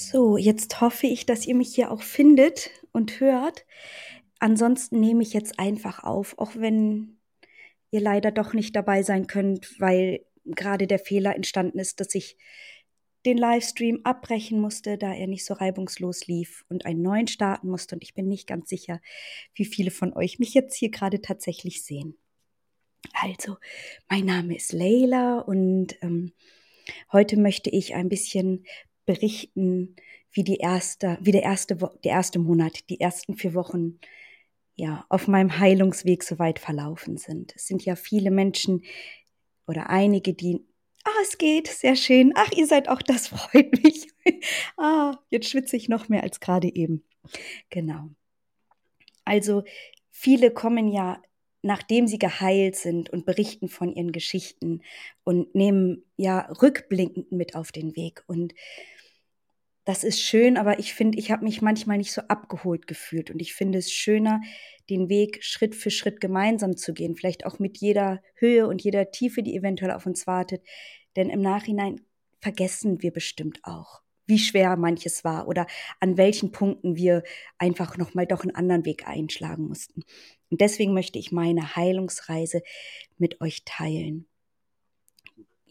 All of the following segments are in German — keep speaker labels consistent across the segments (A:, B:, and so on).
A: So, jetzt hoffe ich, dass ihr mich hier auch findet und hört. Ansonsten nehme ich jetzt einfach auf, auch wenn ihr leider doch nicht dabei sein könnt, weil gerade der Fehler entstanden ist, dass ich den Livestream abbrechen musste, da er nicht so reibungslos lief und einen neuen starten musste. Und ich bin nicht ganz sicher, wie viele von euch mich jetzt hier gerade tatsächlich sehen. Also, mein Name ist Leila und ähm, heute möchte ich ein bisschen berichten, wie die erste, wie der erste, der erste Monat, die ersten vier Wochen ja auf meinem Heilungsweg so weit verlaufen sind. Es sind ja viele Menschen oder einige, die Ah, es geht, sehr schön. Ach, ihr seid auch, das freut mich. ah, jetzt schwitze ich noch mehr als gerade eben. Genau. Also, viele kommen ja, nachdem sie geheilt sind und berichten von ihren Geschichten und nehmen ja rückblickend mit auf den Weg. Und das ist schön, aber ich finde, ich habe mich manchmal nicht so abgeholt gefühlt. Und ich finde es schöner, den Weg Schritt für Schritt gemeinsam zu gehen, vielleicht auch mit jeder Höhe und jeder Tiefe, die eventuell auf uns wartet. Denn im Nachhinein vergessen wir bestimmt auch, wie schwer manches war oder an welchen Punkten wir einfach nochmal doch einen anderen Weg einschlagen mussten. Und deswegen möchte ich meine Heilungsreise mit euch teilen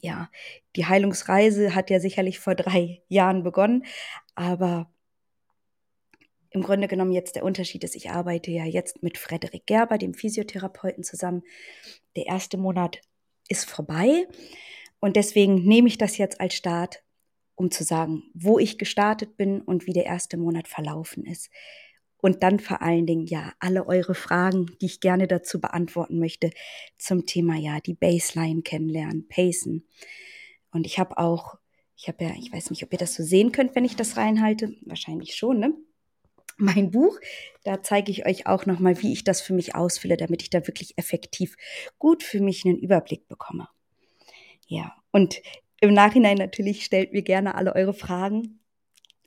A: ja, die Heilungsreise hat ja sicherlich vor drei Jahren begonnen, aber im Grunde genommen jetzt der Unterschied ist, ich arbeite ja jetzt mit Frederik Gerber, dem Physiotherapeuten, zusammen. Der erste Monat ist vorbei und deswegen nehme ich das jetzt als Start, um zu sagen, wo ich gestartet bin und wie der erste Monat verlaufen ist. Und dann vor allen Dingen, ja, alle eure Fragen, die ich gerne dazu beantworten möchte zum Thema, ja, die Baseline kennenlernen, Pacen. Und ich habe auch, ich habe ja, ich weiß nicht, ob ihr das so sehen könnt, wenn ich das reinhalte. Wahrscheinlich schon, ne? Mein Buch, da zeige ich euch auch nochmal, wie ich das für mich ausfülle, damit ich da wirklich effektiv gut für mich einen Überblick bekomme. Ja, und im Nachhinein natürlich stellt mir gerne alle eure Fragen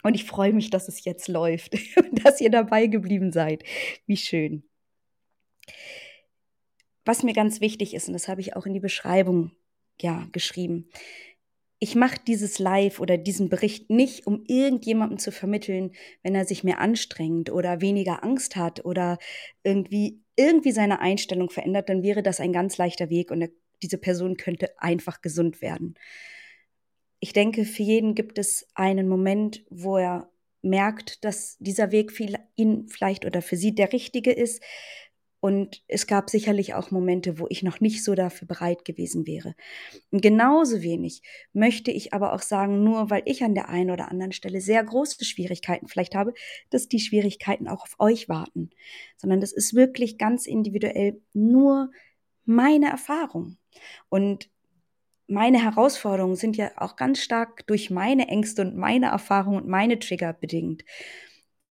A: und ich freue mich, dass es jetzt läuft, dass ihr dabei geblieben seid. Wie schön. Was mir ganz wichtig ist, und das habe ich auch in die Beschreibung ja geschrieben. Ich mache dieses Live oder diesen Bericht nicht, um irgendjemandem zu vermitteln, wenn er sich mehr anstrengt oder weniger Angst hat oder irgendwie irgendwie seine Einstellung verändert, dann wäre das ein ganz leichter Weg und diese Person könnte einfach gesund werden ich denke, für jeden gibt es einen Moment, wo er merkt, dass dieser Weg für ihn vielleicht oder für sie der richtige ist. Und es gab sicherlich auch Momente, wo ich noch nicht so dafür bereit gewesen wäre. Und genauso wenig möchte ich aber auch sagen, nur weil ich an der einen oder anderen Stelle sehr große Schwierigkeiten vielleicht habe, dass die Schwierigkeiten auch auf euch warten. Sondern das ist wirklich ganz individuell nur meine Erfahrung. Und meine Herausforderungen sind ja auch ganz stark durch meine Ängste und meine Erfahrungen und meine Trigger bedingt.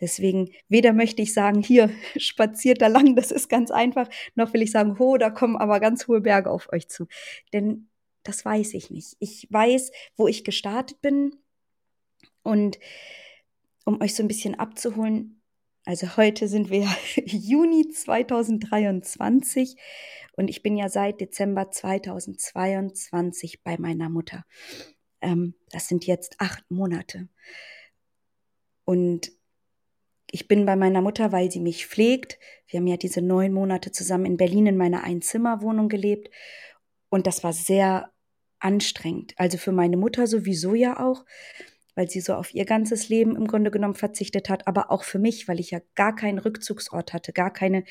A: Deswegen, weder möchte ich sagen, hier spaziert da lang, das ist ganz einfach, noch will ich sagen, ho, da kommen aber ganz hohe Berge auf euch zu. Denn das weiß ich nicht. Ich weiß, wo ich gestartet bin. Und um euch so ein bisschen abzuholen, also heute sind wir Juni 2023 und ich bin ja seit Dezember 2022 bei meiner Mutter. Ähm, das sind jetzt acht Monate. Und ich bin bei meiner Mutter, weil sie mich pflegt. Wir haben ja diese neun Monate zusammen in Berlin in meiner Einzimmerwohnung gelebt. Und das war sehr anstrengend. Also für meine Mutter sowieso ja auch weil sie so auf ihr ganzes Leben im Grunde genommen verzichtet hat, aber auch für mich, weil ich ja gar keinen Rückzugsort hatte, gar keine,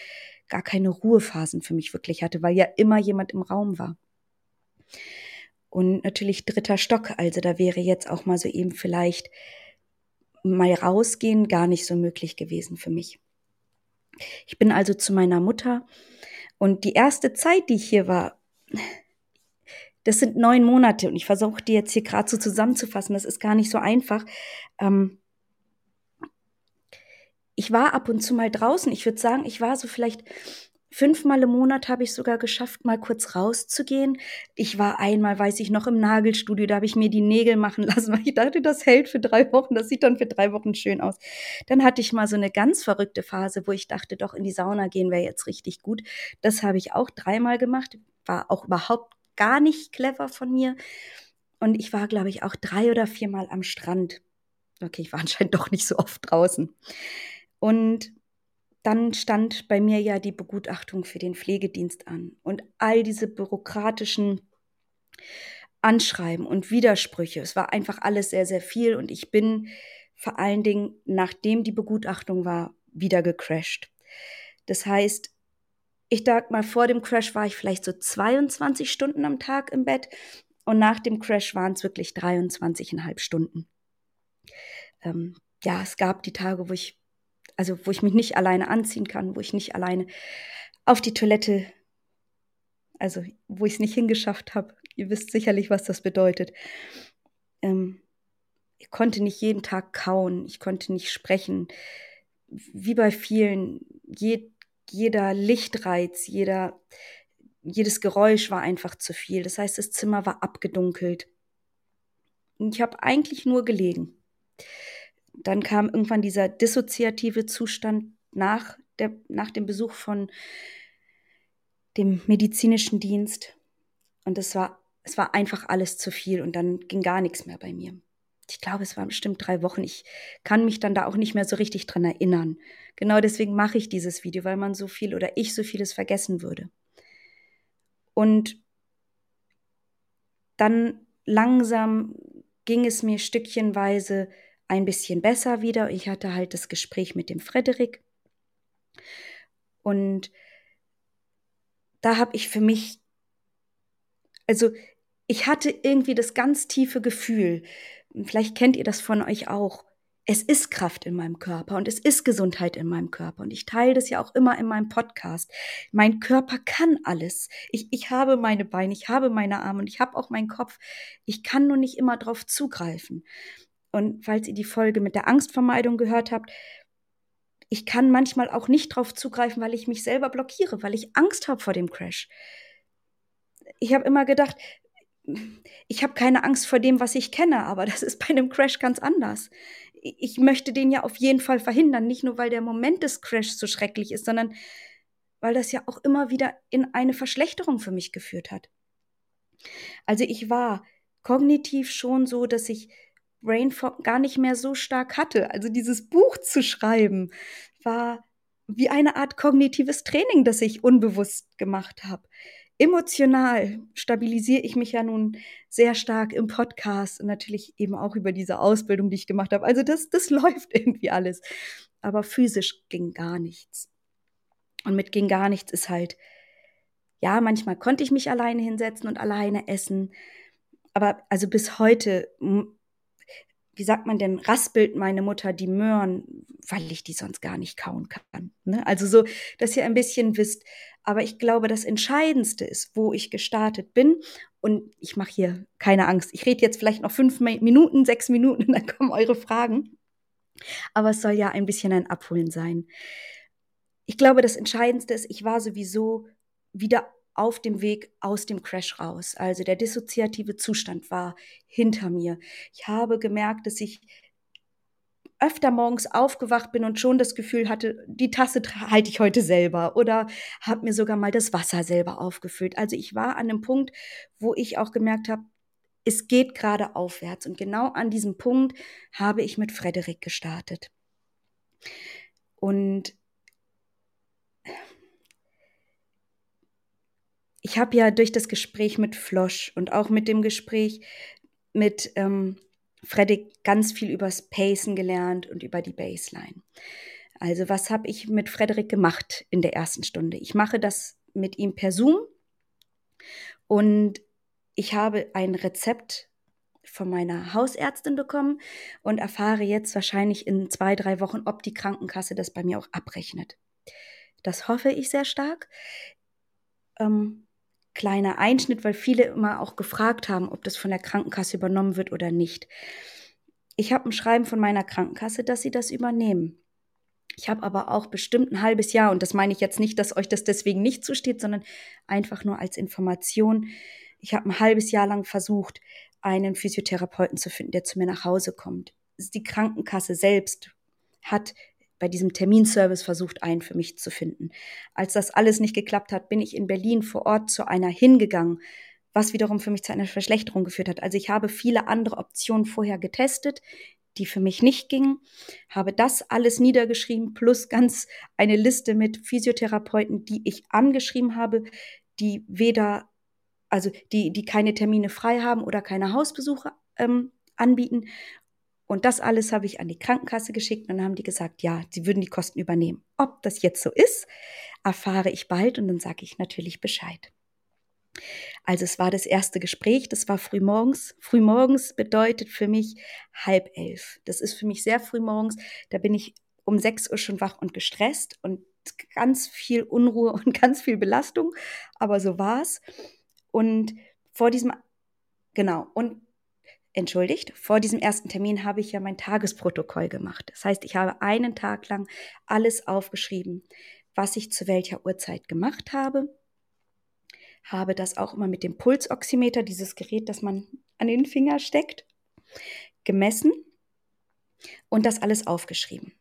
A: gar keine Ruhephasen für mich wirklich hatte, weil ja immer jemand im Raum war. Und natürlich dritter Stock, also da wäre jetzt auch mal so eben vielleicht mal rausgehen gar nicht so möglich gewesen für mich. Ich bin also zu meiner Mutter und die erste Zeit, die ich hier war, das sind neun Monate und ich versuche die jetzt hier gerade so zusammenzufassen. Das ist gar nicht so einfach. Ähm ich war ab und zu mal draußen. Ich würde sagen, ich war so vielleicht fünfmal im Monat habe ich sogar geschafft, mal kurz rauszugehen. Ich war einmal, weiß ich noch, im Nagelstudio, da habe ich mir die Nägel machen lassen, weil ich dachte, das hält für drei Wochen, das sieht dann für drei Wochen schön aus. Dann hatte ich mal so eine ganz verrückte Phase, wo ich dachte, doch in die Sauna gehen wäre jetzt richtig gut. Das habe ich auch dreimal gemacht, war auch überhaupt gar nicht clever von mir. Und ich war, glaube ich, auch drei oder viermal am Strand. okay, ich war anscheinend doch nicht so oft draußen. Und dann stand bei mir ja die Begutachtung für den Pflegedienst an. Und all diese bürokratischen Anschreiben und Widersprüche, es war einfach alles sehr, sehr viel. Und ich bin vor allen Dingen, nachdem die Begutachtung war, wieder gecrashed. Das heißt, ich sag mal, vor dem Crash war ich vielleicht so 22 Stunden am Tag im Bett und nach dem Crash waren es wirklich 23,5 Stunden. Ähm, ja, es gab die Tage, wo ich, also wo ich mich nicht alleine anziehen kann, wo ich nicht alleine auf die Toilette, also wo ich es nicht hingeschafft habe. Ihr wisst sicherlich, was das bedeutet. Ähm, ich konnte nicht jeden Tag kauen, ich konnte nicht sprechen. Wie bei vielen, je, jeder Lichtreiz, jeder, jedes Geräusch war einfach zu viel. Das heißt, das Zimmer war abgedunkelt. Und ich habe eigentlich nur gelegen. Dann kam irgendwann dieser dissoziative Zustand nach, der, nach dem Besuch von dem medizinischen Dienst. Und es war, es war einfach alles zu viel und dann ging gar nichts mehr bei mir. Ich glaube, es waren bestimmt drei Wochen. Ich kann mich dann da auch nicht mehr so richtig dran erinnern. Genau deswegen mache ich dieses Video, weil man so viel oder ich so vieles vergessen würde. Und dann langsam ging es mir stückchenweise ein bisschen besser wieder. Ich hatte halt das Gespräch mit dem Frederik. Und da habe ich für mich, also ich hatte irgendwie das ganz tiefe Gefühl, vielleicht kennt ihr das von euch auch, es ist Kraft in meinem Körper und es ist Gesundheit in meinem Körper. Und ich teile das ja auch immer in meinem Podcast. Mein Körper kann alles. Ich, ich habe meine Beine, ich habe meine Arme und ich habe auch meinen Kopf. Ich kann nur nicht immer drauf zugreifen. Und falls ihr die Folge mit der Angstvermeidung gehört habt, ich kann manchmal auch nicht drauf zugreifen, weil ich mich selber blockiere, weil ich Angst habe vor dem Crash. Ich habe immer gedacht, ich habe keine Angst vor dem, was ich kenne, aber das ist bei einem Crash ganz anders. Ich möchte den ja auf jeden Fall verhindern, nicht nur weil der Moment des Crashs so schrecklich ist, sondern weil das ja auch immer wieder in eine Verschlechterung für mich geführt hat. Also ich war kognitiv schon so, dass ich Brain gar nicht mehr so stark hatte. Also dieses Buch zu schreiben war wie eine Art kognitives Training, das ich unbewusst gemacht habe. Emotional stabilisiere ich mich ja nun sehr stark im Podcast und natürlich eben auch über diese Ausbildung, die ich gemacht habe. Also das, das läuft irgendwie alles. Aber physisch ging gar nichts. Und mit ging gar nichts ist halt, ja, manchmal konnte ich mich alleine hinsetzen und alleine essen. Aber also bis heute wie sagt man denn, raspelt meine Mutter die Möhren, weil ich die sonst gar nicht kauen kann. Ne? Also so, dass ihr ein bisschen wisst. Aber ich glaube, das Entscheidendste ist, wo ich gestartet bin. Und ich mache hier keine Angst. Ich rede jetzt vielleicht noch fünf Minuten, sechs Minuten, und dann kommen eure Fragen. Aber es soll ja ein bisschen ein Abholen sein. Ich glaube, das Entscheidendste ist, ich war sowieso wieder auf dem Weg aus dem Crash raus. Also der dissoziative Zustand war hinter mir. Ich habe gemerkt, dass ich öfter morgens aufgewacht bin und schon das Gefühl hatte, die Tasse halte ich heute selber oder habe mir sogar mal das Wasser selber aufgefüllt. Also ich war an einem Punkt, wo ich auch gemerkt habe, es geht gerade aufwärts. Und genau an diesem Punkt habe ich mit Frederik gestartet. Und ich habe ja durch das Gespräch mit Flosch und auch mit dem Gespräch mit ähm, Freddy ganz viel übers Pacen gelernt und über die Baseline. Also was habe ich mit Frederik gemacht in der ersten Stunde? Ich mache das mit ihm per Zoom und ich habe ein Rezept von meiner Hausärztin bekommen und erfahre jetzt wahrscheinlich in zwei, drei Wochen, ob die Krankenkasse das bei mir auch abrechnet. Das hoffe ich sehr stark. Ähm, kleiner Einschnitt, weil viele immer auch gefragt haben, ob das von der Krankenkasse übernommen wird oder nicht. Ich habe ein Schreiben von meiner Krankenkasse, dass sie das übernehmen. Ich habe aber auch bestimmt ein halbes Jahr, und das meine ich jetzt nicht, dass euch das deswegen nicht zusteht, sondern einfach nur als Information. Ich habe ein halbes Jahr lang versucht, einen Physiotherapeuten zu finden, der zu mir nach Hause kommt. Die Krankenkasse selbst hat bei diesem Terminservice versucht, einen für mich zu finden. Als das alles nicht geklappt hat, bin ich in Berlin vor Ort zu einer hingegangen, was wiederum für mich zu einer Verschlechterung geführt hat. Also ich habe viele andere Optionen vorher getestet, die für mich nicht gingen, habe das alles niedergeschrieben, plus ganz eine Liste mit Physiotherapeuten, die ich angeschrieben habe, die weder, also die, die keine Termine frei haben oder keine Hausbesuche ähm, anbieten. Und das alles habe ich an die Krankenkasse geschickt und dann haben die gesagt, ja, sie würden die Kosten übernehmen. Ob das jetzt so ist, erfahre ich bald und dann sage ich natürlich Bescheid. Also es war das erste Gespräch, das war frühmorgens. Frühmorgens bedeutet für mich halb elf. Das ist für mich sehr frühmorgens. Da bin ich um sechs Uhr schon wach und gestresst und ganz viel Unruhe und ganz viel Belastung. Aber so war's. Und vor diesem, genau, und entschuldigt, vor diesem ersten Termin habe ich ja mein Tagesprotokoll gemacht. Das heißt, ich habe einen Tag lang alles aufgeschrieben, was ich zu welcher Uhrzeit gemacht habe habe das auch immer mit dem Pulsoximeter, dieses Gerät, das man an den Finger steckt, gemessen und das alles aufgeschrieben.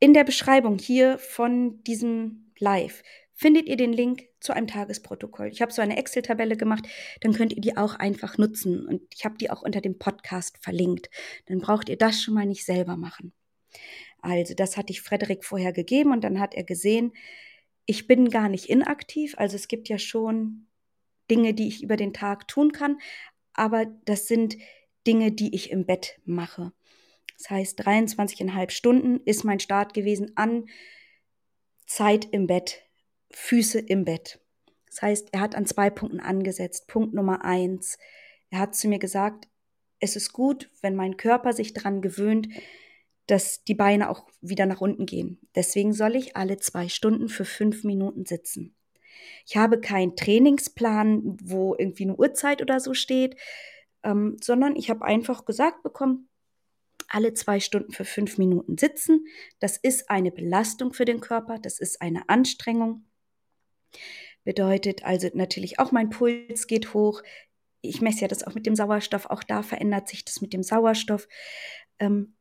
A: In der Beschreibung hier von diesem Live findet ihr den Link zu einem Tagesprotokoll. Ich habe so eine Excel-Tabelle gemacht, dann könnt ihr die auch einfach nutzen und ich habe die auch unter dem Podcast verlinkt. Dann braucht ihr das schon mal nicht selber machen. Also, das hatte ich Frederik vorher gegeben und dann hat er gesehen, ich bin gar nicht inaktiv. Also es gibt ja schon Dinge, die ich über den Tag tun kann, aber das sind Dinge, die ich im Bett mache. Das heißt, 23,5 Stunden ist mein Start gewesen an Zeit im Bett, Füße im Bett. Das heißt, er hat an zwei Punkten angesetzt. Punkt Nummer eins. Er hat zu mir gesagt, es ist gut, wenn mein Körper sich daran gewöhnt, dass die Beine auch wieder nach unten gehen. Deswegen soll ich alle zwei Stunden für fünf Minuten sitzen. Ich habe keinen Trainingsplan, wo irgendwie eine Uhrzeit oder so steht, ähm, sondern ich habe einfach gesagt bekommen, alle zwei Stunden für fünf Minuten sitzen. Das ist eine Belastung für den Körper, das ist eine Anstrengung. Bedeutet also natürlich auch mein Puls geht hoch. Ich messe ja das auch mit dem Sauerstoff, auch da verändert sich das mit dem Sauerstoff. Ähm,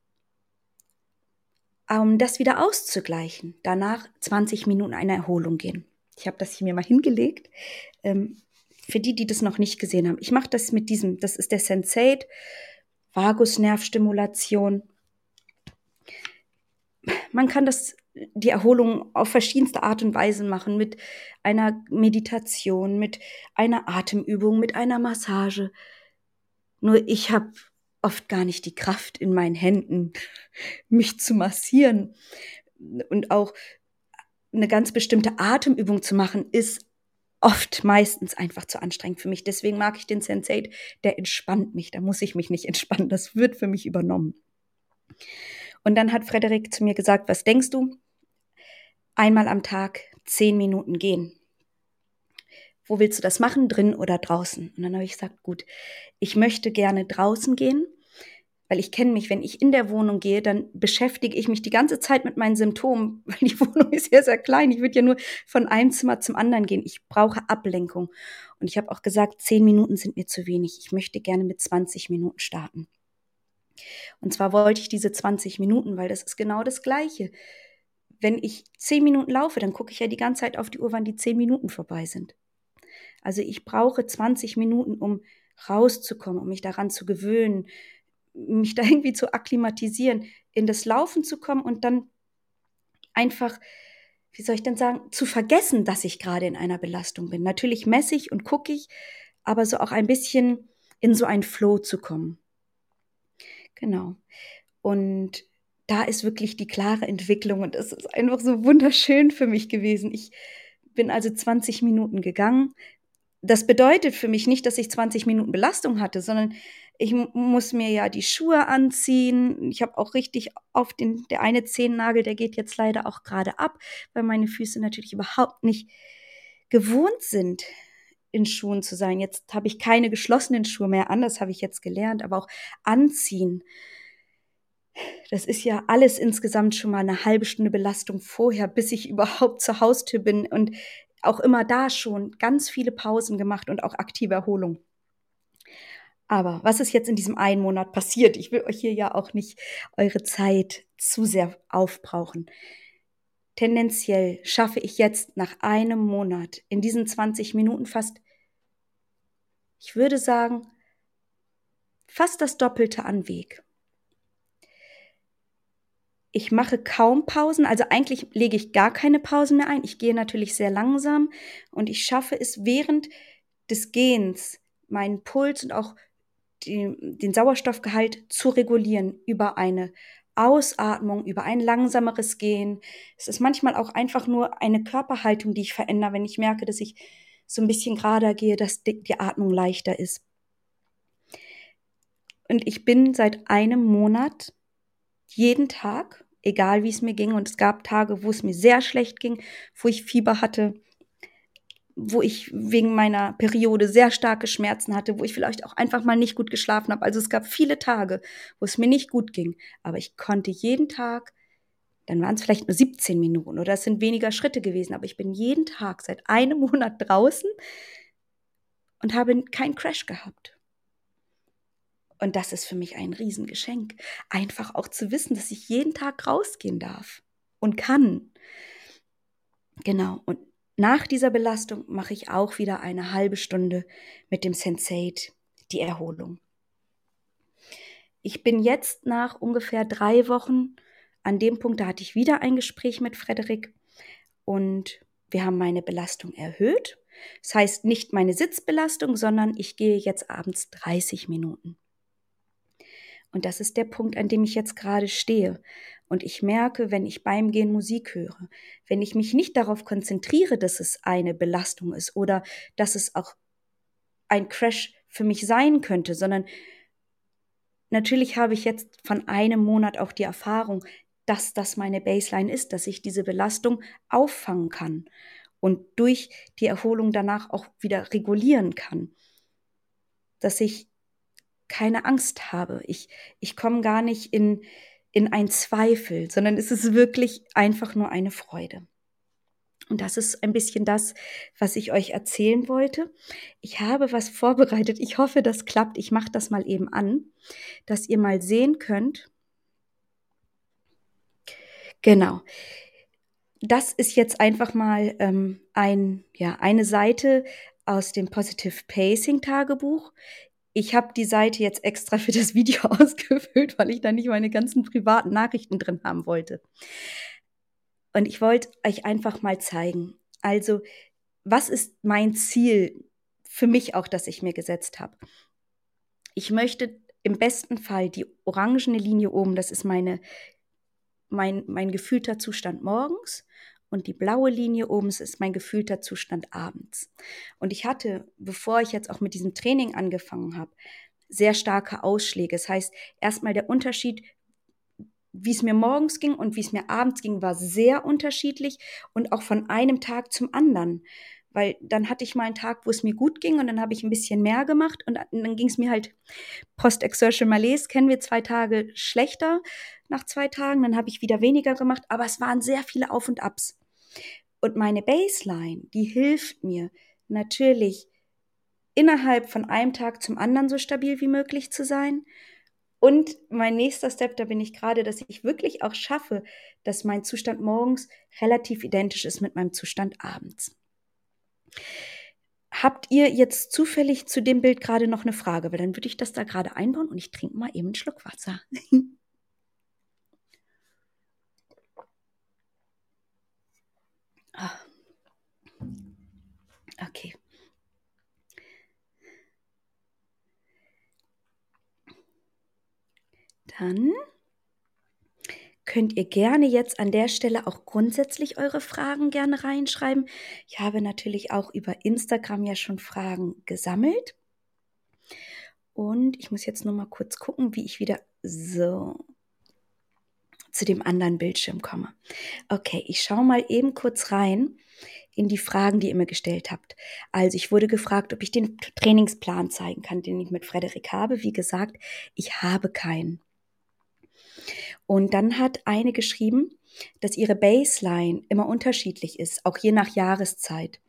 A: um das wieder auszugleichen, danach 20 Minuten eine Erholung gehen. Ich habe das hier mir mal hingelegt. Ähm, für die, die das noch nicht gesehen haben. Ich mache das mit diesem, das ist der Sensate, Vagusnervstimulation. Man kann das, die Erholung auf verschiedenste Art und Weise machen, mit einer Meditation, mit einer Atemübung, mit einer Massage. Nur ich habe oft gar nicht die Kraft in meinen Händen, mich zu massieren. Und auch eine ganz bestimmte Atemübung zu machen, ist oft meistens einfach zu anstrengend für mich. Deswegen mag ich den Sensei, der entspannt mich. Da muss ich mich nicht entspannen. Das wird für mich übernommen. Und dann hat Frederik zu mir gesagt, was denkst du? Einmal am Tag zehn Minuten gehen wo willst du das machen, drin oder draußen? Und dann habe ich gesagt, gut, ich möchte gerne draußen gehen, weil ich kenne mich, wenn ich in der Wohnung gehe, dann beschäftige ich mich die ganze Zeit mit meinen Symptomen, weil die Wohnung ist ja sehr klein. Ich würde ja nur von einem Zimmer zum anderen gehen. Ich brauche Ablenkung. Und ich habe auch gesagt, zehn Minuten sind mir zu wenig. Ich möchte gerne mit 20 Minuten starten. Und zwar wollte ich diese 20 Minuten, weil das ist genau das Gleiche. Wenn ich zehn Minuten laufe, dann gucke ich ja die ganze Zeit auf die Uhr, wann die zehn Minuten vorbei sind. Also ich brauche 20 Minuten, um rauszukommen, um mich daran zu gewöhnen, mich da irgendwie zu akklimatisieren, in das Laufen zu kommen und dann einfach, wie soll ich denn sagen, zu vergessen, dass ich gerade in einer Belastung bin. Natürlich messe ich und gucke ich, aber so auch ein bisschen in so einen Flow zu kommen. Genau. Und da ist wirklich die klare Entwicklung und es ist einfach so wunderschön für mich gewesen. Ich bin also 20 Minuten gegangen, das bedeutet für mich nicht, dass ich 20 Minuten Belastung hatte, sondern ich muss mir ja die Schuhe anziehen. Ich habe auch richtig auf den, der eine Zehennagel, der geht jetzt leider auch gerade ab, weil meine Füße natürlich überhaupt nicht gewohnt sind, in Schuhen zu sein. Jetzt habe ich keine geschlossenen Schuhe mehr an, das habe ich jetzt gelernt, aber auch anziehen. Das ist ja alles insgesamt schon mal eine halbe Stunde Belastung vorher, bis ich überhaupt zur Haustür bin. Und auch immer da schon ganz viele Pausen gemacht und auch aktive Erholung. Aber was ist jetzt in diesem einen Monat passiert? Ich will euch hier ja auch nicht eure Zeit zu sehr aufbrauchen. Tendenziell schaffe ich jetzt nach einem Monat in diesen 20 Minuten fast, ich würde sagen, fast das Doppelte an Weg. Ich mache kaum Pausen, also eigentlich lege ich gar keine Pausen mehr ein. Ich gehe natürlich sehr langsam und ich schaffe es während des Gehens meinen Puls und auch die, den Sauerstoffgehalt zu regulieren über eine Ausatmung, über ein langsameres Gehen. Es ist manchmal auch einfach nur eine Körperhaltung, die ich verändere, wenn ich merke, dass ich so ein bisschen gerader gehe, dass die, die Atmung leichter ist. Und ich bin seit einem Monat jeden Tag, egal wie es mir ging, und es gab Tage, wo es mir sehr schlecht ging, wo ich Fieber hatte, wo ich wegen meiner Periode sehr starke Schmerzen hatte, wo ich vielleicht auch einfach mal nicht gut geschlafen habe. Also es gab viele Tage, wo es mir nicht gut ging, aber ich konnte jeden Tag, dann waren es vielleicht nur 17 Minuten oder es sind weniger Schritte gewesen, aber ich bin jeden Tag seit einem Monat draußen und habe keinen Crash gehabt. Und das ist für mich ein Riesengeschenk. Einfach auch zu wissen, dass ich jeden Tag rausgehen darf und kann. Genau. Und nach dieser Belastung mache ich auch wieder eine halbe Stunde mit dem Sensei die Erholung. Ich bin jetzt nach ungefähr drei Wochen an dem Punkt, da hatte ich wieder ein Gespräch mit Frederik und wir haben meine Belastung erhöht. Das heißt nicht meine Sitzbelastung, sondern ich gehe jetzt abends 30 Minuten. Und das ist der Punkt, an dem ich jetzt gerade stehe. Und ich merke, wenn ich beim Gehen Musik höre, wenn ich mich nicht darauf konzentriere, dass es eine Belastung ist oder dass es auch ein Crash für mich sein könnte, sondern natürlich habe ich jetzt von einem Monat auch die Erfahrung, dass das meine Baseline ist, dass ich diese Belastung auffangen kann und durch die Erholung danach auch wieder regulieren kann. Dass ich keine Angst habe. Ich, ich komme gar nicht in, in ein Zweifel, sondern es ist wirklich einfach nur eine Freude. Und das ist ein bisschen das, was ich euch erzählen wollte. Ich habe was vorbereitet. Ich hoffe, das klappt. Ich mache das mal eben an, dass ihr mal sehen könnt. Genau. Das ist jetzt einfach mal ähm, ein, ja, eine Seite aus dem Positive Pacing Tagebuch. Ich habe die Seite jetzt extra für das Video ausgefüllt, weil ich da nicht meine ganzen privaten Nachrichten drin haben wollte. Und ich wollte euch einfach mal zeigen. Also, was ist mein Ziel für mich auch, das ich mir gesetzt habe? Ich möchte im besten Fall die orangene Linie oben, das ist meine, mein, mein gefühlter Zustand morgens und die blaue Linie oben ist mein gefühlter Zustand abends. Und ich hatte, bevor ich jetzt auch mit diesem Training angefangen habe, sehr starke Ausschläge. Das heißt, erstmal der Unterschied, wie es mir morgens ging und wie es mir abends ging, war sehr unterschiedlich und auch von einem Tag zum anderen. Weil dann hatte ich mal einen Tag, wo es mir gut ging und dann habe ich ein bisschen mehr gemacht und dann ging es mir halt Post-Exertion Malaise, kennen wir zwei Tage schlechter nach zwei Tagen, dann habe ich wieder weniger gemacht, aber es waren sehr viele Auf und Abs. Und meine Baseline, die hilft mir natürlich innerhalb von einem Tag zum anderen so stabil wie möglich zu sein. Und mein nächster Step, da bin ich gerade, dass ich wirklich auch schaffe, dass mein Zustand morgens relativ identisch ist mit meinem Zustand abends. Habt ihr jetzt zufällig zu dem Bild gerade noch eine Frage? Weil dann würde ich das da gerade einbauen und ich trinke mal eben einen Schluck Wasser. Okay. Dann könnt ihr gerne jetzt an der Stelle auch grundsätzlich eure Fragen gerne reinschreiben. Ich habe natürlich auch über Instagram ja schon Fragen gesammelt. Und ich muss jetzt noch mal kurz gucken, wie ich wieder so zu dem anderen Bildschirm komme. Okay, ich schaue mal eben kurz rein in die Fragen, die ihr mir gestellt habt. Also ich wurde gefragt, ob ich den Trainingsplan zeigen kann, den ich mit Frederik habe. Wie gesagt, ich habe keinen. Und dann hat eine geschrieben, dass ihre Baseline immer unterschiedlich ist, auch je nach Jahreszeit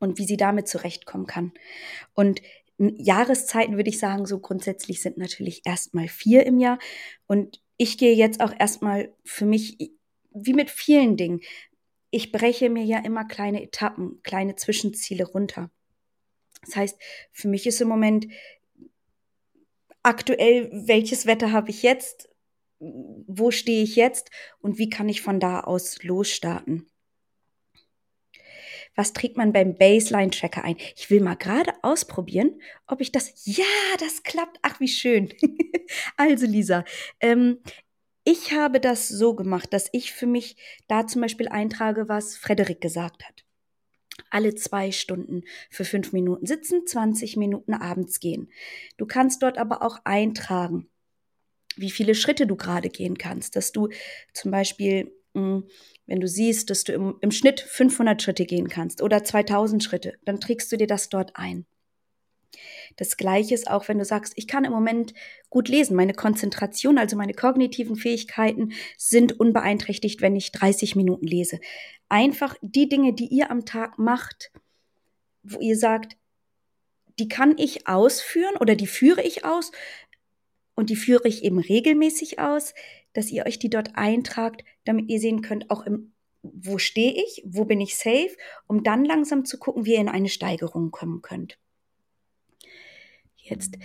A: und wie sie damit zurechtkommen kann. Und Jahreszeiten würde ich sagen, so grundsätzlich sind natürlich erstmal vier im Jahr. Und ich gehe jetzt auch erstmal für mich, wie mit vielen Dingen, ich breche mir ja immer kleine Etappen, kleine Zwischenziele runter. Das heißt, für mich ist im Moment aktuell, welches Wetter habe ich jetzt? wo stehe ich jetzt und wie kann ich von da aus losstarten. Was trägt man beim Baseline-Tracker ein? Ich will mal gerade ausprobieren, ob ich das. Ja, das klappt. Ach, wie schön. also, Lisa, ähm, ich habe das so gemacht, dass ich für mich da zum Beispiel eintrage, was Frederik gesagt hat. Alle zwei Stunden für fünf Minuten sitzen, 20 Minuten abends gehen. Du kannst dort aber auch eintragen, wie viele Schritte du gerade gehen kannst, dass du zum Beispiel hm, wenn du siehst, dass du im, im Schnitt 500 Schritte gehen kannst oder 2000 Schritte, dann trägst du dir das dort ein. Das Gleiche ist auch, wenn du sagst, ich kann im Moment gut lesen. Meine Konzentration, also meine kognitiven Fähigkeiten sind unbeeinträchtigt, wenn ich 30 Minuten lese. Einfach die Dinge, die ihr am Tag macht, wo ihr sagt, die kann ich ausführen oder die führe ich aus und die führe ich eben regelmäßig aus, dass ihr euch die dort eintragt, damit ihr sehen könnt, auch im, wo stehe ich, wo bin ich safe, um dann langsam zu gucken, wie ihr in eine Steigerung kommen könnt. Jetzt,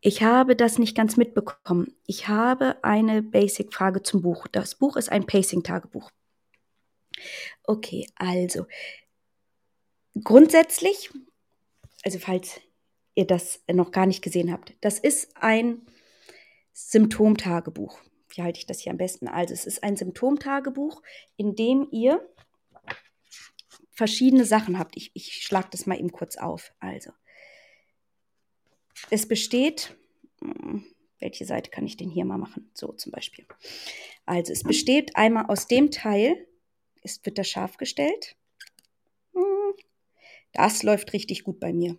A: ich habe das nicht ganz mitbekommen. Ich habe eine Basic-Frage zum Buch. Das Buch ist ein Pacing-Tagebuch. Okay, also grundsätzlich, also falls ihr das noch gar nicht gesehen habt, das ist ein Symptomtagebuch wie halte ich das hier am besten? Also es ist ein Symptomtagebuch, in dem ihr verschiedene Sachen habt. Ich, ich schlage das mal eben kurz auf. Also es besteht, hm, welche Seite kann ich denn hier mal machen? So zum Beispiel. Also es besteht einmal aus dem Teil, ist, wird das scharf gestellt. Hm, das läuft richtig gut bei mir.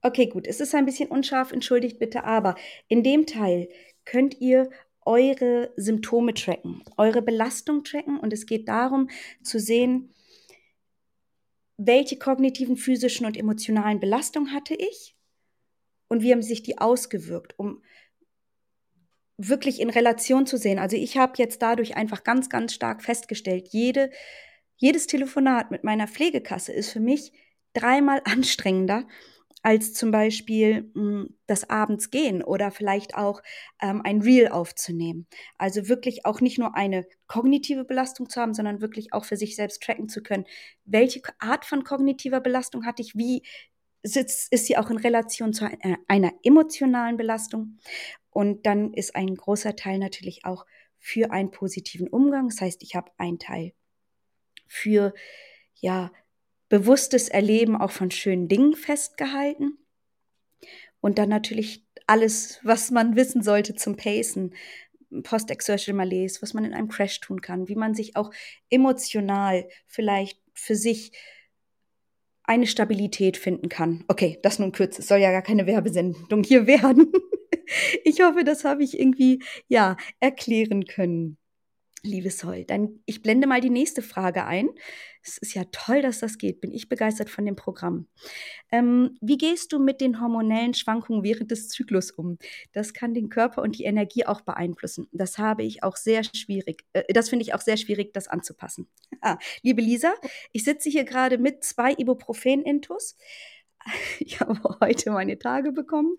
A: Okay, gut, es ist ein bisschen unscharf, entschuldigt bitte, aber in dem Teil könnt ihr eure Symptome tracken, eure Belastung tracken und es geht darum zu sehen, welche kognitiven, physischen und emotionalen Belastungen hatte ich und wie haben sich die ausgewirkt, um wirklich in Relation zu sehen. Also ich habe jetzt dadurch einfach ganz, ganz stark festgestellt, jede, jedes Telefonat mit meiner Pflegekasse ist für mich dreimal anstrengender als zum Beispiel mh, hm, das Abends gehen oder vielleicht auch ähm, ein Reel aufzunehmen. Also wirklich auch nicht nur eine kognitive Belastung zu haben, sondern wirklich auch für sich selbst tracken zu können, welche Art von kognitiver Belastung hatte ich, wie sitzt, ist sie auch in Relation zu einer, einer emotionalen Belastung. Und dann ist ein großer Teil natürlich auch für einen positiven Umgang. Das heißt, ich habe einen Teil für ja bewusstes Erleben auch von schönen Dingen festgehalten. Und dann natürlich alles, was man wissen sollte zum Pacen, Post-Exertional Malaise, was man in einem Crash tun kann, wie man sich auch emotional vielleicht für sich eine Stabilität finden kann. Okay, das nun kurz. Es soll ja gar keine Werbesendung hier werden. ich hoffe, das habe ich irgendwie, ja, erklären können. Liebes Soll, dann ich blende mal die nächste Frage ein. Es ist ja toll, dass das geht. Bin ich begeistert von dem Programm. Ähm, wie gehst du mit den hormonellen Schwankungen während des Zyklus um? Das kann den Körper und die Energie auch beeinflussen. Das habe ich auch sehr schwierig. Äh, das finde ich auch sehr schwierig, das anzupassen. Ah, liebe Lisa, ich sitze hier gerade mit zwei Ibuprofen-Intus. Ich habe heute meine Tage bekommen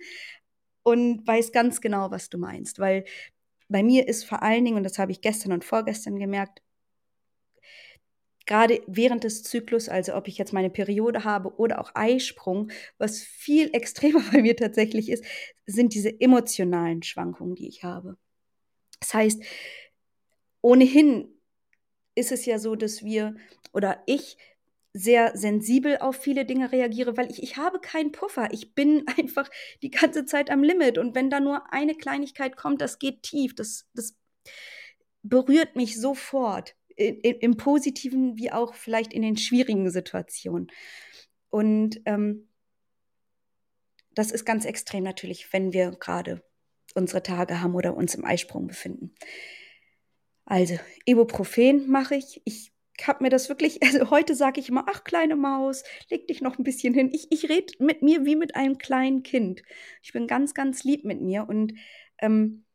A: und weiß ganz genau, was du meinst, weil bei mir ist vor allen Dingen, und das habe ich gestern und vorgestern gemerkt, gerade während des Zyklus, also ob ich jetzt meine Periode habe oder auch Eisprung, was viel extremer bei mir tatsächlich ist, sind diese emotionalen Schwankungen, die ich habe. Das heißt, ohnehin ist es ja so, dass wir oder ich sehr sensibel auf viele Dinge reagiere, weil ich, ich habe keinen Puffer. Ich bin einfach die ganze Zeit am Limit. Und wenn da nur eine Kleinigkeit kommt, das geht tief, das, das berührt mich sofort. In, Im positiven wie auch vielleicht in den schwierigen Situationen. Und ähm, das ist ganz extrem natürlich, wenn wir gerade unsere Tage haben oder uns im Eisprung befinden. Also, Ibuprofen mache ich. Ich habe mir das wirklich, also heute sage ich immer, ach kleine Maus, leg dich noch ein bisschen hin. Ich, ich rede mit mir wie mit einem kleinen Kind. Ich bin ganz, ganz lieb mit mir und ähm,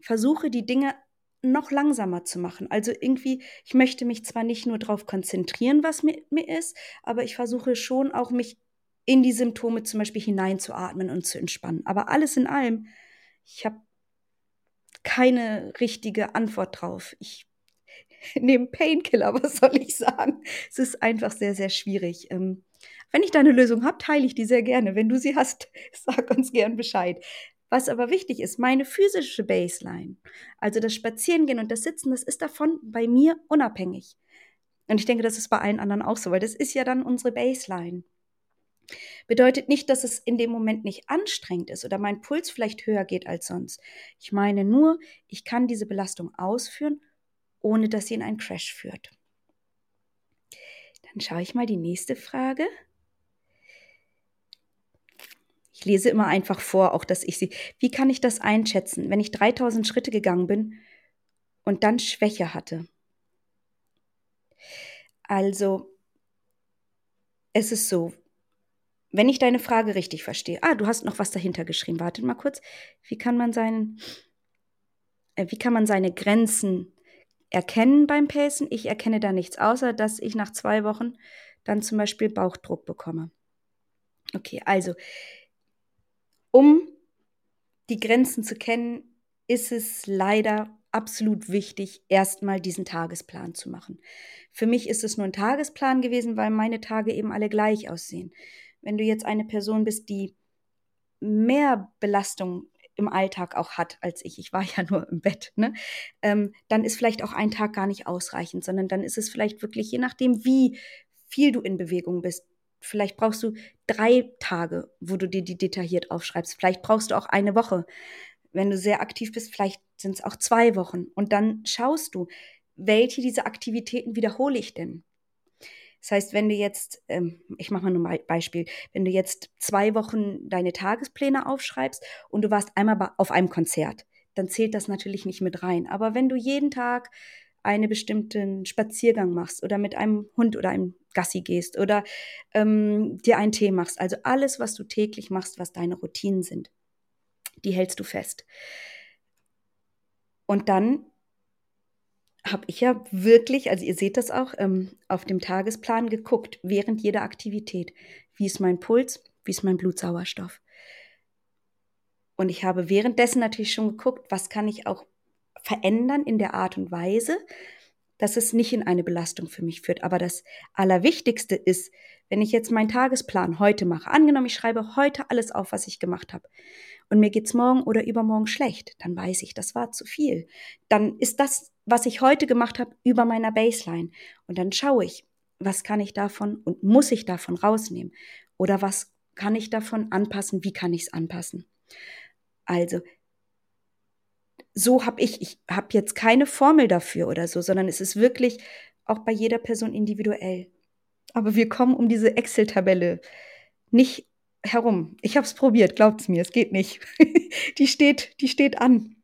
A: versuche die Dinge noch langsamer zu machen. Also irgendwie, ich möchte mich zwar nicht nur darauf konzentrieren, was mit mir ist, aber ich versuche schon auch mich in die Symptome zum Beispiel hineinzuatmen und zu entspannen. Aber alles in allem, ich habe keine richtige Antwort drauf. Ich nehme Painkiller, was soll ich sagen? Es ist einfach sehr, sehr schwierig. Ähm, wenn ich da eine Lösung habe, teile ich die sehr gerne. Wenn du sie hast, sag uns gern Bescheid. Was aber wichtig ist, meine physische Baseline, also das Spazierengehen und das Sitzen, das ist davon bei mir unabhängig. Und ich denke, das ist bei allen anderen auch so, weil das ist ja dann unsere Baseline. Bedeutet nicht, dass es in dem Moment nicht anstrengend ist oder mein Puls vielleicht höher geht als sonst. Ich meine nur, ich kann diese Belastung ausführen, ohne dass sie in einen Crash führt. Dann schaue ich mal die nächste Frage. Ich lese immer einfach vor, auch dass ich sie. Wie kann ich das einschätzen, wenn ich 3000 Schritte gegangen bin und dann Schwäche hatte? Also, es ist so, wenn ich deine Frage richtig verstehe. Ah, du hast noch was dahinter geschrieben. Wartet mal kurz. Wie kann man seinen, äh, wie kann man seine Grenzen erkennen beim Pacen? Ich erkenne da nichts, außer dass ich nach zwei Wochen dann zum Beispiel Bauchdruck bekomme. Okay, also um die Grenzen zu kennen, ist es leider absolut wichtig, erstmal diesen Tagesplan zu machen. Für mich ist es nur ein Tagesplan gewesen, weil meine Tage eben alle gleich aussehen. Wenn du jetzt eine Person bist, die mehr Belastung im Alltag auch hat als ich, ich war ja nur im Bett, ne? Ähm, dann ist vielleicht auch ein Tag gar nicht ausreichend, sondern dann ist es vielleicht wirklich, je nachdem, wie viel du in Bewegung bist, Vielleicht brauchst du drei Tage, wo du dir die detailliert aufschreibst. Vielleicht brauchst du auch eine Woche. Wenn du sehr aktiv bist, vielleicht sind es auch zwei Wochen. Und dann schaust du, welche dieser Aktivitäten wiederhole ich denn? Das heißt, wenn du jetzt, ähm, ich mache mal nur ein Beispiel, wenn du jetzt zwei Wochen deine Tagespläne aufschreibst und du warst einmal auf einem Konzert, dann zählt das natürlich nicht mit rein. Aber wenn du jeden Tag einen bestimmten Spaziergang machst oder mit einem Hund oder einem Gassi gehst oder ähm, dir einen Tee machst. Also alles, was du täglich machst, was deine Routinen sind, die hältst du fest. Und dann habe ich ja wirklich, also ihr seht das auch, ähm, auf dem Tagesplan geguckt, während jeder Aktivität. Wie ist mein Puls? Wie ist mein Blutsauerstoff? Und ich habe währenddessen natürlich schon geguckt, was kann ich auch verändern in der Art und Weise, dass es nicht in eine Belastung für mich führt. Aber das Allerwichtigste ist, wenn ich jetzt meinen Tagesplan heute mache, angenommen, ich schreibe heute alles auf, was ich gemacht habe, und mir geht's morgen oder übermorgen schlecht, dann weiß ich, das war zu viel. Dann ist das, was ich heute gemacht habe, über meiner Baseline. Und dann schaue ich, was kann ich davon und muss ich davon rausnehmen? Oder was kann ich davon anpassen? Wie kann ich es anpassen? Also so habe ich, ich habe jetzt keine Formel dafür oder so, sondern es ist wirklich auch bei jeder Person individuell. Aber wir kommen um diese Excel-Tabelle nicht herum. Ich habe es probiert, glaubt es mir, es geht nicht. die steht, die steht an.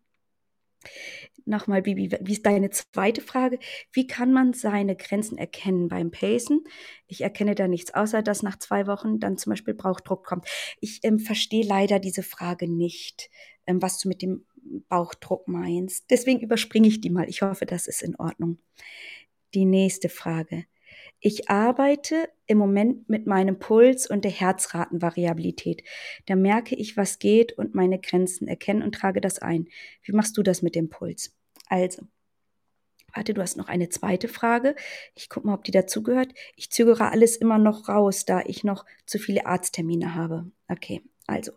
A: Nochmal, Bibi, wie ist deine zweite Frage? Wie kann man seine Grenzen erkennen beim Pacen? Ich erkenne da nichts, außer dass nach zwei Wochen dann zum Beispiel Bauchdruck kommt. Ich ähm, verstehe leider diese Frage nicht, ähm, was du mit dem Bauchdruck meinst. Deswegen überspringe ich die mal. Ich hoffe, das ist in Ordnung. Die nächste Frage. Ich arbeite im Moment mit meinem Puls und der Herzratenvariabilität. Da merke ich, was geht und meine Grenzen erkennen und trage das ein. Wie machst du das mit dem Puls? Also, warte, du hast noch eine zweite Frage. Ich gucke mal, ob die dazugehört. Ich zögere alles immer noch raus, da ich noch zu viele Arzttermine habe. Okay, also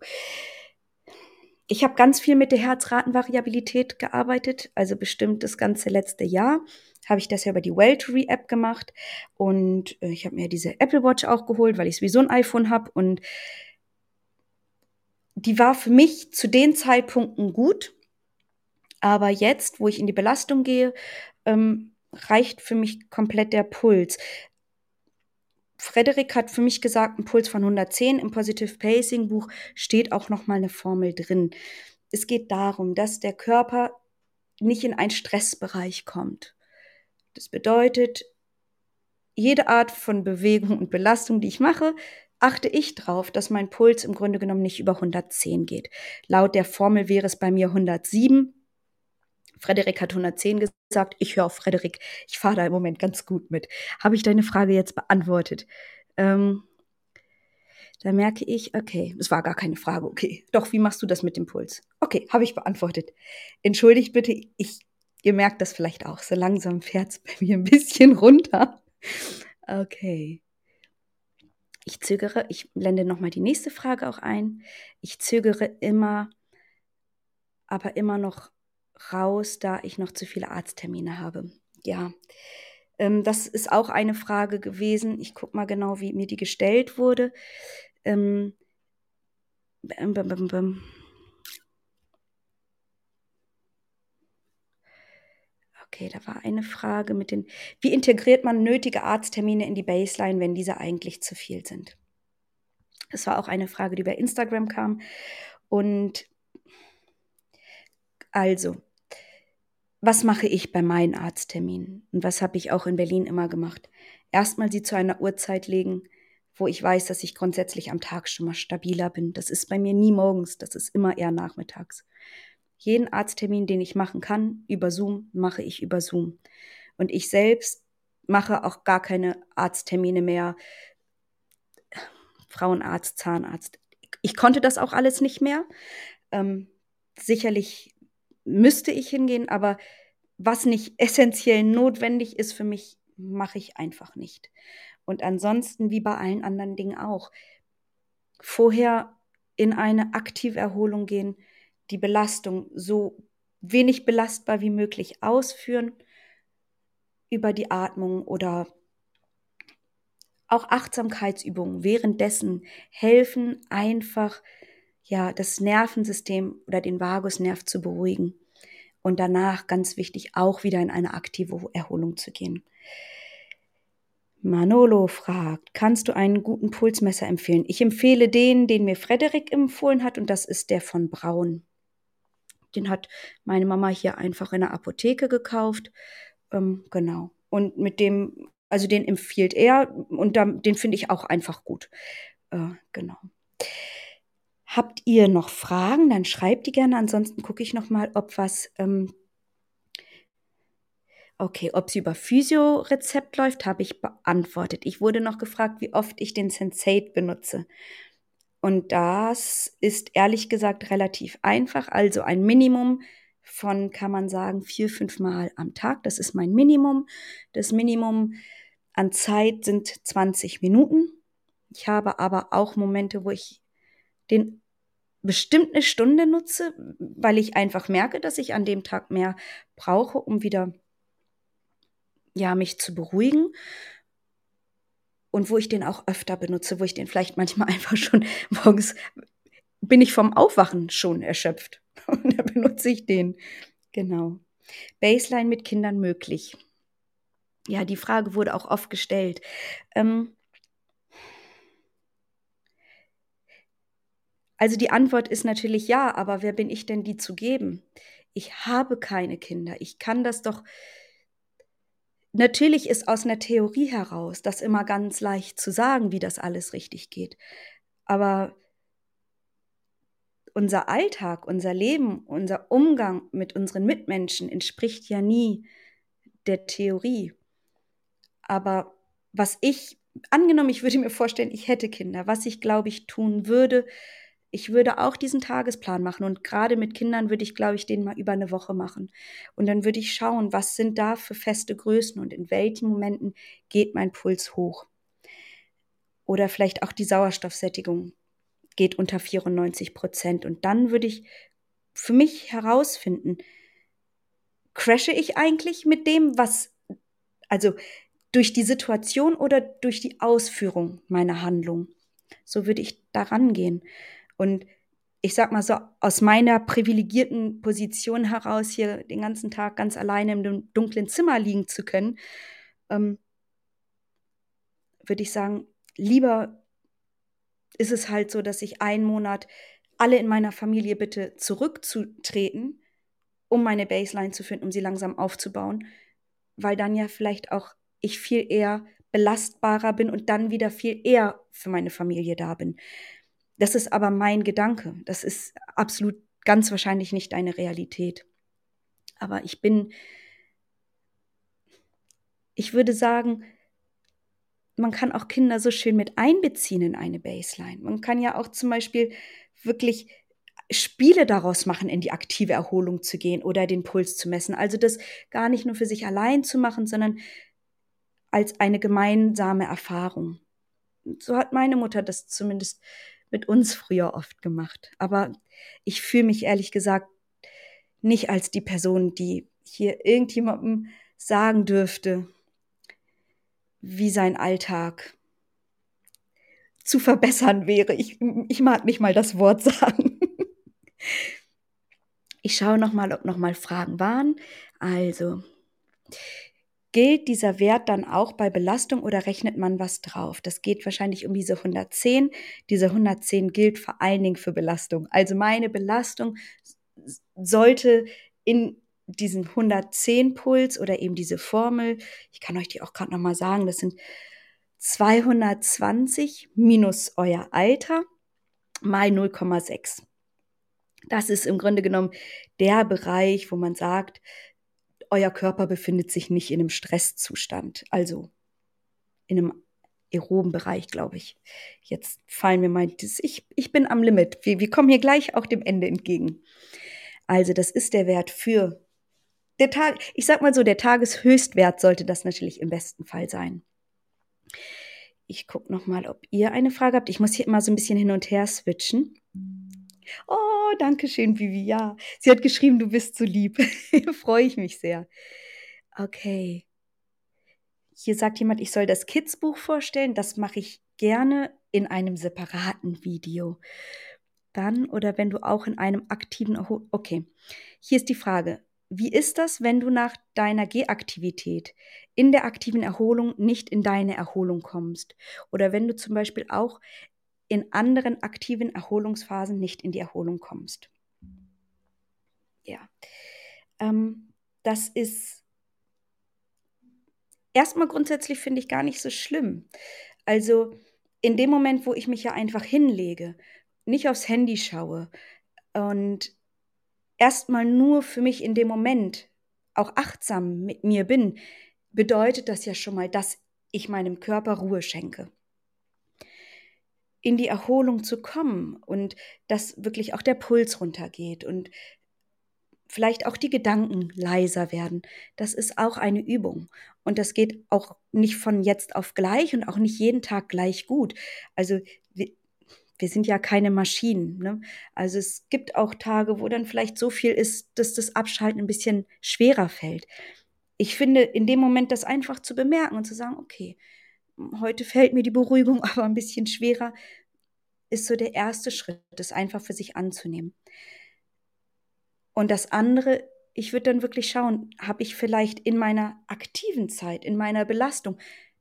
A: ich habe ganz viel mit der Herzratenvariabilität gearbeitet, also bestimmt das ganze letzte Jahr habe ich das ja über die Welltory App gemacht und äh, ich habe mir diese Apple Watch auch geholt, weil ich sowieso ein iPhone habe und die war für mich zu den Zeitpunkten gut, aber jetzt, wo ich in die Belastung gehe, ähm, reicht für mich komplett der Puls. Frederik hat für mich gesagt, ein Puls von 110 im Positive Pacing Buch steht auch noch mal eine Formel drin. Es geht darum, dass der Körper nicht in einen Stressbereich kommt. Das bedeutet, jede Art von Bewegung und Belastung, die ich mache, achte ich darauf, dass mein Puls im Grunde genommen nicht über 110 geht. Laut der Formel wäre es bei mir 107. Frederik hat 110 gesagt. Ich höre auf Frederik. Ich fahre da im Moment ganz gut mit. Habe ich deine Frage jetzt beantwortet? Ähm, Da merke ich, okay, das war gar keine Frage, okay. Doch, wie machst du das mit dem Puls? Okay, habe ich beantwortet. Entschuldigt bitte, ich, ihr merkt das vielleicht auch, so langsam fährt es bei mir ein bisschen runter. Okay. Ich zögere, ich blende nochmal die nächste Frage auch ein. Ich zögere immer, aber immer noch raus, da ich noch zu viele Arzttermine habe. Ja, ähm, das ist auch eine Frage gewesen. Ich gucke mal genau, wie mir die gestellt wurde. Ähm, bäm, bäm, bäm, Okay, da war eine Frage mit den, wie integriert man nötige Arzttermine in die Baseline, wenn diese eigentlich zu viel sind? Das war auch eine Frage, die bei Instagram kam. Und also, was mache ich bei meinen Arztterminen? Und was habe ich auch in Berlin immer gemacht? Erstmal sie zu einer Uhrzeit legen, wo ich weiß, dass ich grundsätzlich am Tag schon mal stabiler bin. Das ist bei mir nie morgens, das ist immer eher nachmittags. Jeden Arzttermin, den ich machen kann, über Zoom, mache ich über Zoom. Und ich selbst mache auch gar keine Arzttermine mehr. Frauenarzt, Zahnarzt. Ich konnte das auch alles nicht mehr. Ähm, sicherlich müsste ich hingehen, aber was nicht essentiell notwendig ist für mich, mache ich einfach nicht. Und ansonsten, wie bei allen anderen Dingen auch, vorher in eine aktive Erholung gehen, die Belastung so wenig belastbar wie möglich ausführen über die Atmung oder auch Achtsamkeitsübungen währenddessen helfen einfach ja das Nervensystem oder den Vagusnerv zu beruhigen und danach ganz wichtig auch wieder in eine aktive Erholung zu gehen. Manolo fragt, kannst du einen guten Pulsmesser empfehlen? Ich empfehle den, den mir Frederik empfohlen hat, und das ist der von Braun. Den hat meine Mama hier einfach in der Apotheke gekauft. Ähm, genau. Und mit dem, also den empfiehlt er und da, den finde ich auch einfach gut. Äh, genau. Habt ihr noch Fragen? Dann schreibt die gerne. Ansonsten gucke ich noch mal, ob was ähm, Okay, ob sie über Physio-Rezept läuft, habe ich beantwortet. Ich wurde noch gefragt, wie oft ich den Sensate benutze. Und das ist ehrlich gesagt relativ einfach. Also ein Minimum von, kann man sagen, vier, fünf Mal am Tag. Das ist mein Minimum. Das Minimum an Zeit sind 20 Minuten. Ich habe aber auch Momente, wo ich den bestimmt eine Stunde nutze, weil ich einfach merke, dass ich an dem Tag mehr brauche, um wieder ja, mich zu beruhigen und wo ich den auch öfter benutze, wo ich den vielleicht manchmal einfach schon morgens bin ich vom Aufwachen schon erschöpft und da benutze ich den. Genau. Baseline mit Kindern möglich. Ja, die Frage wurde auch oft gestellt. Ähm also die Antwort ist natürlich ja, aber wer bin ich denn, die zu geben? Ich habe keine Kinder. Ich kann das doch Natürlich ist aus einer Theorie heraus das immer ganz leicht zu sagen, wie das alles richtig geht. Aber unser Alltag, unser Leben, unser Umgang mit unseren Mitmenschen entspricht ja nie der Theorie. Aber was ich, angenommen, ich würde mir vorstellen, ich hätte Kinder, was ich glaube ich tun würde, ich würde auch diesen Tagesplan machen und gerade mit Kindern würde ich, glaube ich, den mal über eine Woche machen. Und dann würde ich schauen, was sind da für feste Größen und in welchen Momenten geht mein Puls hoch. Oder vielleicht auch die Sauerstoffsättigung geht unter 94 Prozent. Und dann würde ich für mich herausfinden, crashe ich eigentlich mit dem, was, also durch die Situation oder durch die Ausführung meiner Handlung. So würde ich daran gehen. Und ich sag mal so, aus meiner privilegierten Position heraus, hier den ganzen Tag ganz alleine im dunklen Zimmer liegen zu können, ähm, würde ich sagen, lieber ist es halt so, dass ich einen Monat alle in meiner Familie bitte zurückzutreten, um meine Baseline zu finden, um sie langsam aufzubauen, weil dann ja vielleicht auch ich viel eher belastbarer bin und dann wieder viel eher für meine Familie da bin. Das ist aber mein Gedanke. Das ist absolut ganz wahrscheinlich nicht deine Realität. Aber ich bin, ich würde sagen, man kann auch Kinder so schön mit einbeziehen in eine Baseline. Man kann ja auch zum Beispiel wirklich Spiele daraus machen, in die aktive Erholung zu gehen oder den Puls zu messen. Also das gar nicht nur für sich allein zu machen, sondern als eine gemeinsame Erfahrung. So hat meine Mutter das zumindest mit uns früher oft gemacht. Aber ich fühle mich ehrlich gesagt nicht als die Person, die hier irgendjemandem sagen dürfte, wie sein Alltag zu verbessern wäre. Ich, ich mag nicht mal das Wort sagen. Ich schaue noch mal, ob noch mal Fragen waren. Also, gilt dieser Wert dann auch bei Belastung oder rechnet man was drauf? Das geht wahrscheinlich um diese 110. Diese 110 gilt vor allen Dingen für Belastung. Also meine Belastung sollte in diesen 110 Puls oder eben diese Formel, ich kann euch die auch gerade noch mal sagen, das sind 220 minus euer Alter mal 0,6. Das ist im Grunde genommen der Bereich, wo man sagt, euer Körper befindet sich nicht in einem Stresszustand, also in einem aeroben Bereich, glaube ich. Jetzt fallen mir mal, ich, ich bin am Limit. Wir, wir kommen hier gleich auch dem Ende entgegen. Also das ist der Wert für der Tag, ich sag mal so, der Tageshöchstwert sollte das natürlich im besten Fall sein. Ich gucke noch mal, ob ihr eine Frage habt. Ich muss hier immer so ein bisschen hin und her switchen. Oh, danke schön, Vivi. Ja, sie hat geschrieben, du bist so lieb. Freue ich mich sehr. Okay. Hier sagt jemand, ich soll das Kids-Buch vorstellen. Das mache ich gerne in einem separaten Video. Dann oder wenn du auch in einem aktiven. Okay. Hier ist die Frage. Wie ist das, wenn du nach deiner Gehaktivität in der aktiven Erholung nicht in deine Erholung kommst? Oder wenn du zum Beispiel auch in anderen aktiven Erholungsphasen nicht in die Erholung kommst? Ja, ähm, das ist erstmal grundsätzlich finde ich gar nicht so schlimm. Also in dem Moment, wo ich mich ja einfach hinlege, nicht aufs Handy schaue und erstmal nur für mich in dem Moment auch achtsam mit mir bin, bedeutet das ja schon mal, dass ich meinem Körper Ruhe schenke. In die Erholung zu kommen und dass wirklich auch der Puls runtergeht und vielleicht auch die Gedanken leiser werden, das ist auch eine Übung. Und das geht auch nicht von jetzt auf gleich und auch nicht jeden Tag gleich gut. Also wir sind ja keine Maschinen. Ne? Also es gibt auch Tage, wo dann vielleicht so viel ist, dass das Abschalten ein bisschen schwerer fällt. Ich finde, in dem Moment das einfach zu bemerken und zu sagen, okay, heute fällt mir die Beruhigung aber ein bisschen schwerer, ist so der erste Schritt, das einfach für sich anzunehmen. Und das andere, ich würde dann wirklich schauen, habe ich vielleicht in meiner aktiven Zeit, in meiner Belastung,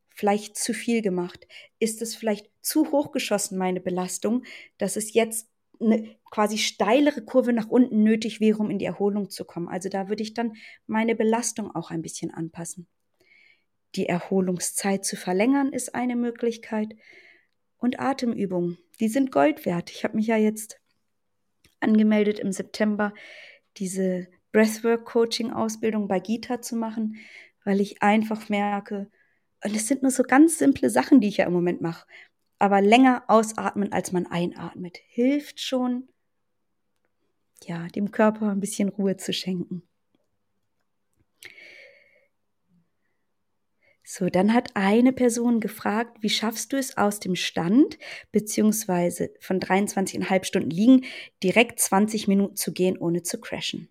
A: vielleicht zu viel gemacht? Ist es vielleicht zu hoch geschossen, meine Belastung, dass es jetzt eine quasi steilere Kurve nach unten nötig wäre, um in die Erholung zu kommen? Also da würde ich dann meine Belastung auch ein bisschen anpassen. Die Erholungszeit zu verlängern ist eine Möglichkeit. Und Atemübungen, die sind Gold wert. Ich habe mich ja jetzt angemeldet im September, diese Breathwork-Coaching-Ausbildung bei Gita zu machen, weil ich einfach merke, und es sind nur so ganz simple Sachen, die ich ja im Moment mache. Aber länger ausatmen, als man einatmet, hilft schon, ja, dem Körper ein bisschen Ruhe zu schenken. So, dann hat eine Person gefragt, wie schaffst du es aus dem Stand, beziehungsweise von 23,5 Stunden liegen, direkt 20 Minuten zu gehen, ohne zu crashen?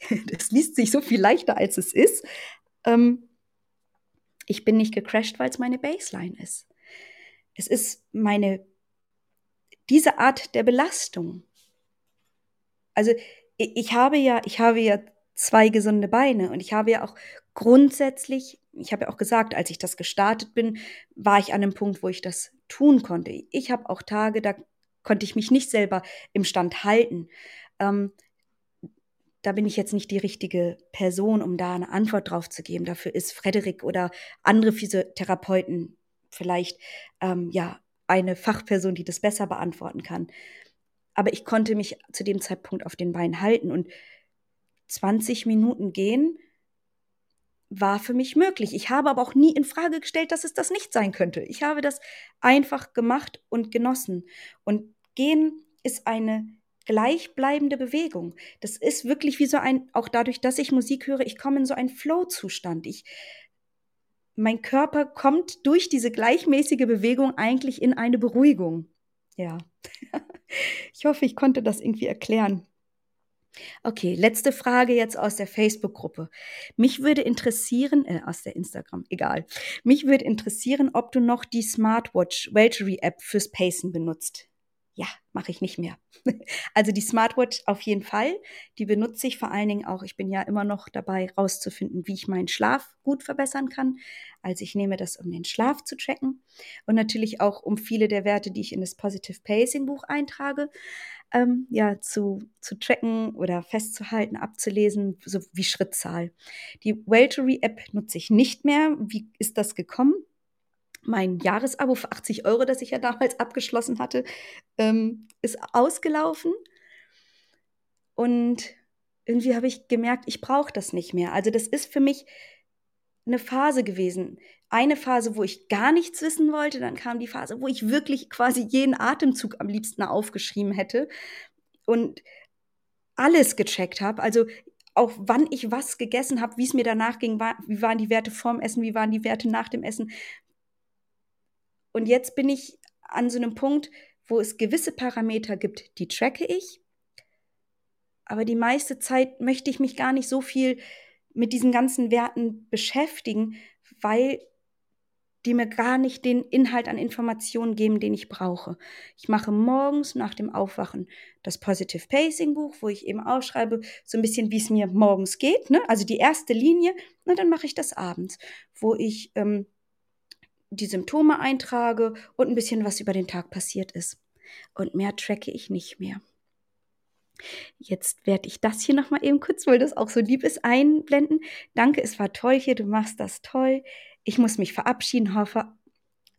A: Das liest sich so viel leichter, als es ist. Ähm, ich bin nicht gecrashed, weil es meine Baseline ist. Es ist meine, diese Art der Belastung. Also ich habe ja, ich habe ja zwei gesunde Beine und ich habe ja auch grundsätzlich, ich habe ja auch gesagt, als ich das gestartet bin, war ich an einem Punkt, wo ich das tun konnte. Ich habe auch Tage, da konnte ich mich nicht selber im Stand halten. Ähm, da bin ich jetzt nicht die richtige Person, um da eine Antwort drauf zu geben. Dafür ist Frederik oder andere Physiotherapeuten vielleicht ähm, ja eine Fachperson, die das besser beantworten kann. Aber ich konnte mich zu dem Zeitpunkt auf den Beinen halten und 20 Minuten gehen war für mich möglich. Ich habe aber auch nie in Frage gestellt, dass es das nicht sein könnte. Ich habe das einfach gemacht und genossen. Und gehen ist eine gleichbleibende Bewegung. Das ist wirklich wie so ein, auch dadurch, dass ich Musik höre, ich komme in so einen Flow-Zustand. Ich, mein Körper kommt durch diese gleichmäßige Bewegung eigentlich in eine Beruhigung. Ja. ich hoffe, ich konnte das irgendwie erklären. Okay, letzte Frage jetzt aus der Facebook-Gruppe. Mich würde interessieren, äh, aus der Instagram, egal. Mich würde interessieren, ob du noch die Smartwatch Weltery App fürs Pacen benutzt ja, mache ich nicht mehr. also die Smartwatch auf jeden Fall. Die benutze ich vor allen Dingen auch. Ich bin ja immer noch dabei, rauszufinden, wie ich meinen Schlaf gut verbessern kann. Also ich nehme das, um den Schlaf zu checken und natürlich auch, um viele der Werte, die ich in das Positive Pacing Buch eintrage, ähm, ja, zu, zu tracken oder festzuhalten, abzulesen, so wie Schrittzahl. Die Weltery App nutze ich nicht mehr. Wie ist das gekommen? Mein Jahresabo für 80 Euro, das ich ja damals abgeschlossen hatte, ähm, ist ausgelaufen. Und irgendwie habe ich gemerkt, ich brauche das nicht mehr. Also das ist für mich eine Phase gewesen. Eine Phase, wo ich gar nichts wissen wollte. Dann kam die Phase, wo ich wirklich quasi jeden Atemzug am liebsten aufgeschrieben hätte und alles gecheckt habe. Also auch wann ich was gegessen habe, wie es mir danach ging, war, wie waren die Werte vorm Essen, wie waren die Werte nach dem Essen, und jetzt bin ich an so einem Punkt, wo es gewisse Parameter gibt, die tracke ich. Aber die meiste Zeit möchte ich mich gar nicht so viel mit diesen ganzen Werten beschäftigen, weil die mir gar nicht den Inhalt an Informationen geben, den ich brauche. Ich mache morgens nach dem Aufwachen das Positive Pacing Buch, wo ich eben ausschreibe, so ein bisschen, wie es mir morgens geht, ne? also die erste Linie, und dann mache ich das abends, wo ich ähm, die Symptome eintrage und ein bisschen was über den Tag passiert ist. Und mehr tracke ich nicht mehr. Jetzt werde ich das hier nochmal eben kurz, weil das auch so lieb ist, einblenden. Danke, es war toll hier, du machst das toll. Ich muss mich verabschieden, hoffe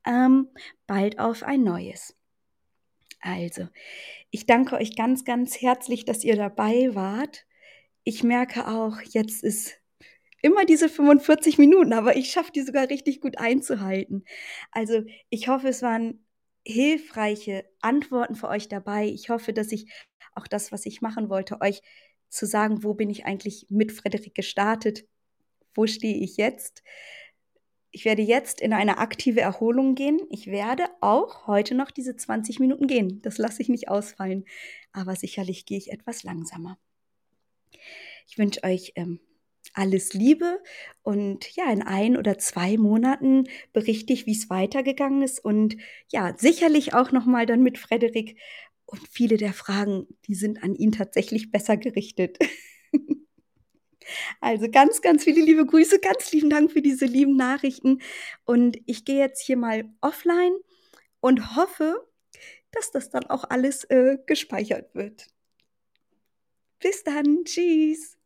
A: ähm, bald auf ein neues. Also, ich danke euch ganz, ganz herzlich, dass ihr dabei wart. Ich merke auch, jetzt ist immer diese 45 Minuten, aber ich schaffe die sogar richtig gut einzuhalten. Also ich hoffe, es waren hilfreiche Antworten für euch dabei. Ich hoffe, dass ich auch das, was ich machen wollte, euch zu sagen, wo bin ich eigentlich mit Frederik gestartet, wo stehe ich jetzt. Ich werde jetzt in eine aktive Erholung gehen. Ich werde auch heute noch diese 20 Minuten gehen. Das lasse ich nicht ausfallen. Aber sicherlich gehe ich etwas langsamer. Ich wünsche euch ähm, alles Liebe und ja, in ein oder zwei Monaten berichte ich, wie es weitergegangen ist und ja, sicherlich auch nochmal dann mit Frederik und viele der Fragen, die sind an ihn tatsächlich besser gerichtet. Also ganz, ganz viele liebe Grüße, ganz lieben Dank für diese lieben Nachrichten. Und ich gehe jetzt hier mal offline und hoffe, dass das dann auch alles äh, gespeichert wird. Bis dann, tschüss.